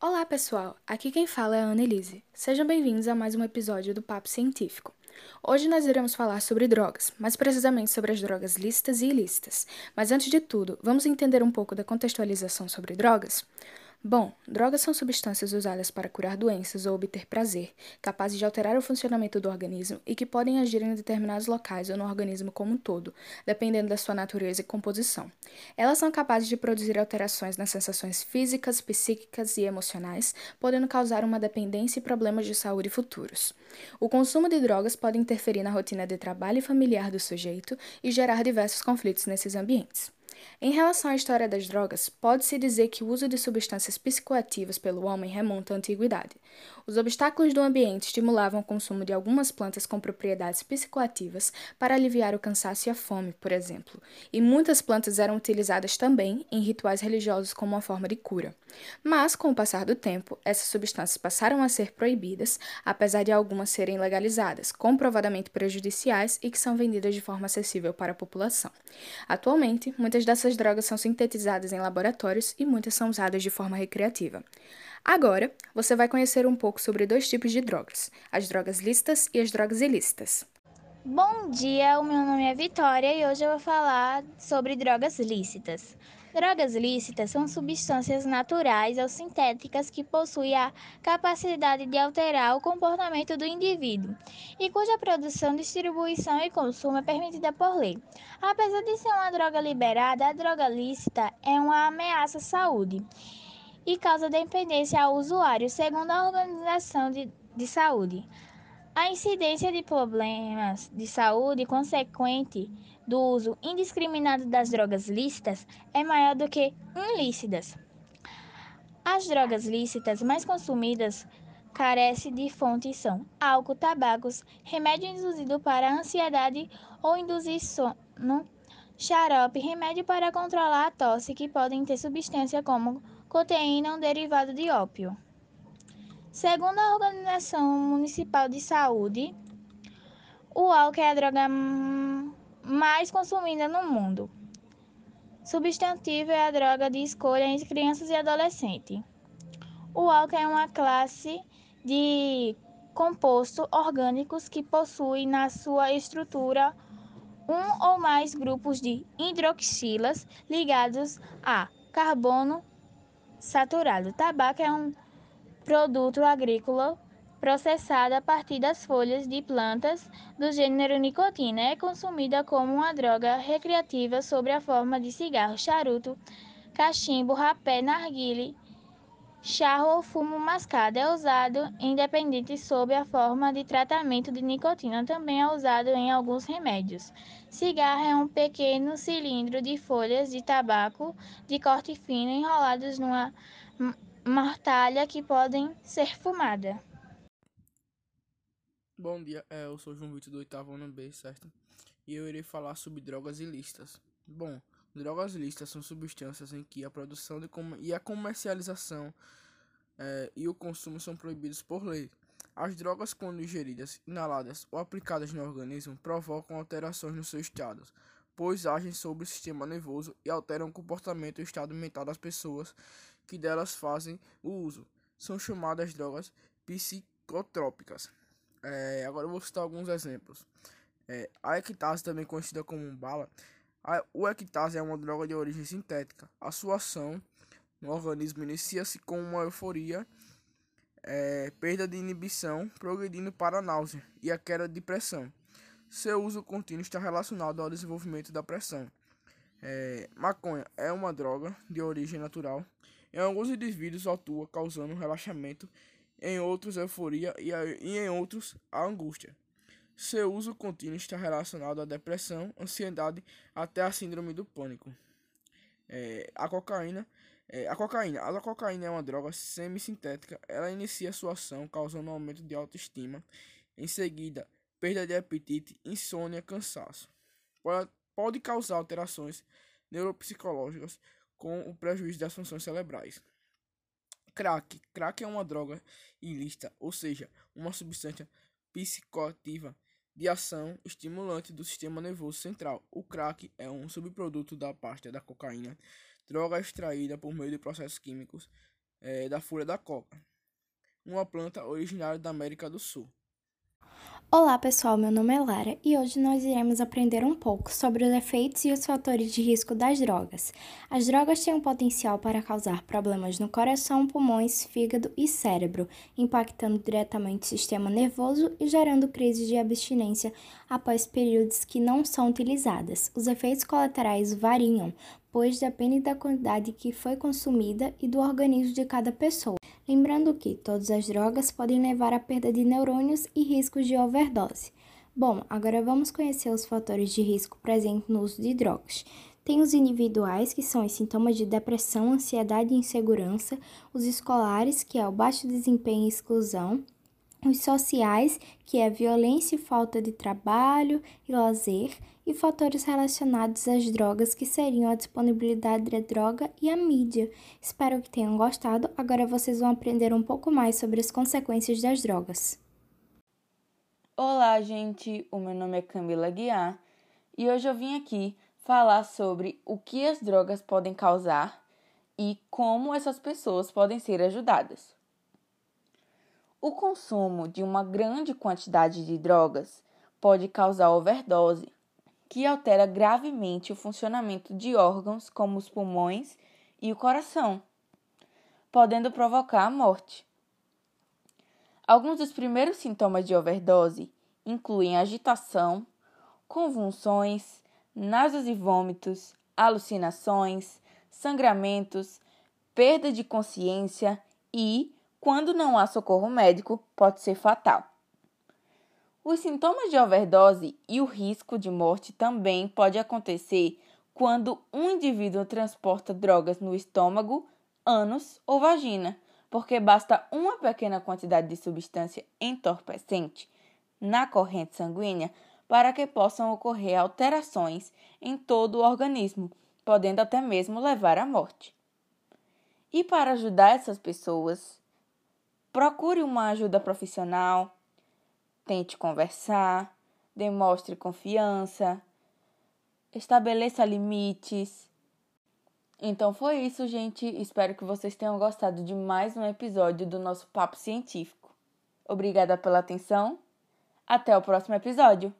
Olá, pessoal! Aqui quem fala é a Annelise. Sejam bem-vindos a mais um episódio do Papo Científico. Hoje nós iremos falar sobre drogas, mais precisamente sobre as drogas lícitas e ilícitas. Mas antes de tudo, vamos entender um pouco da contextualização sobre drogas? Bom, drogas são substâncias usadas para curar doenças ou obter prazer, capazes de alterar o funcionamento do organismo e que podem agir em determinados locais ou no organismo como um todo, dependendo da sua natureza e composição. Elas são capazes de produzir alterações nas sensações físicas, psíquicas e emocionais, podendo causar uma dependência e problemas de saúde futuros. O consumo de drogas pode interferir na rotina de trabalho e familiar do sujeito e gerar diversos conflitos nesses ambientes. Em relação à história das drogas, pode-se dizer que o uso de substâncias psicoativas pelo homem remonta à antiguidade. Os obstáculos do ambiente estimulavam o consumo de algumas plantas com propriedades psicoativas para aliviar o cansaço e a fome, por exemplo, e muitas plantas eram utilizadas também em rituais religiosos como uma forma de cura. Mas, com o passar do tempo, essas substâncias passaram a ser proibidas, apesar de algumas serem legalizadas, comprovadamente prejudiciais e que são vendidas de forma acessível para a população. Atualmente, muitas dessas drogas são sintetizadas em laboratórios e muitas são usadas de forma recreativa. Agora, você vai conhecer um pouco sobre dois tipos de drogas: as drogas lícitas e as drogas ilícitas. Bom dia, o meu nome é Vitória e hoje eu vou falar sobre drogas lícitas. Drogas lícitas são substâncias naturais ou sintéticas que possuem a capacidade de alterar o comportamento do indivíduo e cuja produção, distribuição e consumo é permitida por lei. Apesar de ser uma droga liberada, a droga lícita é uma ameaça à saúde e causa dependência ao usuário, segundo a Organização de, de Saúde. A incidência de problemas de saúde consequente do uso indiscriminado das drogas lícitas é maior do que ilícitas. As drogas lícitas mais consumidas carecem de fontes são álcool, tabacos, remédio induzido para ansiedade ou induzir sono, xarope, remédio para controlar a tosse que podem ter substância como coteína, um derivado de ópio. Segundo a Organização Municipal de Saúde, o álcool é a droga mais consumida no mundo. Substantivo é a droga de escolha entre crianças e adolescentes. O álcool é uma classe de compostos orgânicos que possui na sua estrutura um ou mais grupos de hidroxilas ligados a carbono saturado. O tabaco é um produto agrícola processado a partir das folhas de plantas do gênero nicotina. É consumida como uma droga recreativa sob a forma de cigarro, charuto, cachimbo, rapé, narguile, charro ou fumo mascado. É usado independente sob a forma de tratamento de nicotina. Também é usado em alguns remédios. Cigarro é um pequeno cilindro de folhas de tabaco de corte fino enrolados numa mortalha que podem ser fumada. Bom dia, é, eu sou João Vitor do oitavo ano B, certo? E eu irei falar sobre drogas ilícitas. Bom, drogas ilícitas são substâncias em que a produção e a comercialização é, e o consumo são proibidos por lei. As drogas, quando ingeridas, inaladas ou aplicadas no organismo, provocam alterações no seu estado, pois agem sobre o sistema nervoso e alteram o comportamento e o estado mental das pessoas que delas fazem o uso. São chamadas drogas psicotrópicas. É, agora eu vou citar alguns exemplos. É, a ectase, também conhecida como bala, a, o ectase é uma droga de origem sintética. A sua ação no organismo inicia-se com uma euforia é, perda de inibição, progredindo para a náusea e a queda de pressão. Seu uso contínuo está relacionado ao desenvolvimento da pressão. É, maconha é uma droga de origem natural. Em alguns indivíduos atua causando relaxamento, em outros euforia e, e em outros a angústia. Seu uso contínuo está relacionado à depressão, ansiedade até a síndrome do pânico. É, a cocaína é, a cocaína. A cocaína é uma droga semissintética. Ela inicia sua ação causando um aumento de autoestima. Em seguida, perda de apetite, insônia, cansaço. Pode causar alterações neuropsicológicas com o prejuízo das funções cerebrais. Crack. Crack é uma droga ilícita, ou seja, uma substância psicoativa de ação estimulante do sistema nervoso central. O crack é um subproduto da pasta da cocaína droga extraída por meio de processos químicos é, da folha da coca, uma planta originária da América do Sul. Olá pessoal, meu nome é Lara e hoje nós iremos aprender um pouco sobre os efeitos e os fatores de risco das drogas. As drogas têm um potencial para causar problemas no coração, pulmões, fígado e cérebro, impactando diretamente o sistema nervoso e gerando crises de abstinência após períodos que não são utilizadas. Os efeitos colaterais variam, pois depende da quantidade que foi consumida e do organismo de cada pessoa. Lembrando que todas as drogas podem levar à perda de neurônios e riscos de overdose. Bom, agora vamos conhecer os fatores de risco presentes no uso de drogas. Tem os individuais, que são os sintomas de depressão, ansiedade e insegurança, os escolares, que é o baixo desempenho e exclusão, os sociais, que é violência e falta de trabalho e lazer, e fatores relacionados às drogas, que seriam a disponibilidade da droga e a mídia. Espero que tenham gostado. Agora vocês vão aprender um pouco mais sobre as consequências das drogas. Olá, gente. O meu nome é Camila Guiar e hoje eu vim aqui falar sobre o que as drogas podem causar e como essas pessoas podem ser ajudadas. O consumo de uma grande quantidade de drogas pode causar overdose, que altera gravemente o funcionamento de órgãos como os pulmões e o coração, podendo provocar a morte. Alguns dos primeiros sintomas de overdose incluem agitação, convulsões, náuseas e vômitos, alucinações, sangramentos, perda de consciência e quando não há socorro médico, pode ser fatal. Os sintomas de overdose e o risco de morte também pode acontecer quando um indivíduo transporta drogas no estômago, ânus ou vagina, porque basta uma pequena quantidade de substância entorpecente na corrente sanguínea para que possam ocorrer alterações em todo o organismo, podendo até mesmo levar à morte. E para ajudar essas pessoas, Procure uma ajuda profissional, tente conversar, demonstre confiança, estabeleça limites. Então foi isso, gente. Espero que vocês tenham gostado de mais um episódio do nosso Papo Científico. Obrigada pela atenção. Até o próximo episódio.